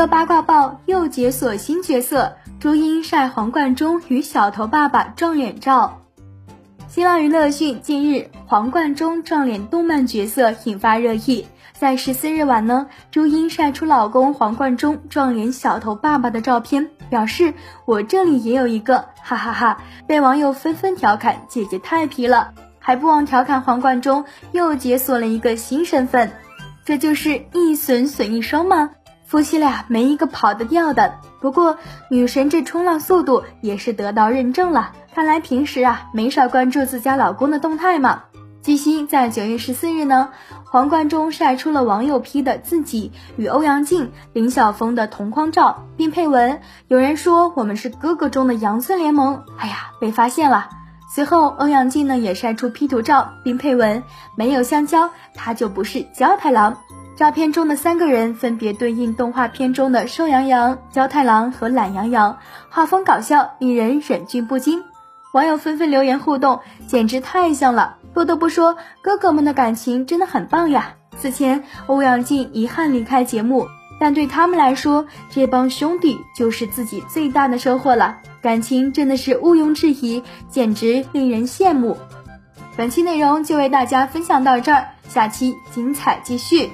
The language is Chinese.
乐八卦报又解锁新角色，朱茵晒黄贯中与小头爸爸撞脸照。新浪娱乐讯，近日黄贯中撞脸动漫角色引发热议。在十四日晚呢，朱茵晒出老公黄贯中撞脸小头爸爸的照片，表示我这里也有一个，哈哈哈！被网友纷纷调侃姐姐太皮了，还不忘调侃黄贯中又解锁了一个新身份，这就是一损损一双吗？夫妻俩没一个跑得掉的。不过女神这冲浪速度也是得到认证了，看来平时啊没少关注自家老公的动态嘛。据悉，在九月十四日呢，黄贯中晒出了网友 P 的自己与欧阳靖、林晓峰的同框照，并配文：“有人说我们是哥哥中的杨森联盟，哎呀，被发现了。”随后，欧阳靖呢也晒出 P 图照，并配文：“没有香蕉，他就不是焦太郎。”照片中的三个人分别对应动画片中的瘦羊羊、焦太郎和懒羊羊，画风搞笑，令人忍俊不禁。网友纷纷留言互动，简直太像了。不得不说，哥哥们的感情真的很棒呀！此前欧阳靖遗憾离开节目，但对他们来说，这帮兄弟就是自己最大的收获了。感情真的是毋庸置疑，简直令人羡慕。本期内容就为大家分享到这儿，下期精彩继续。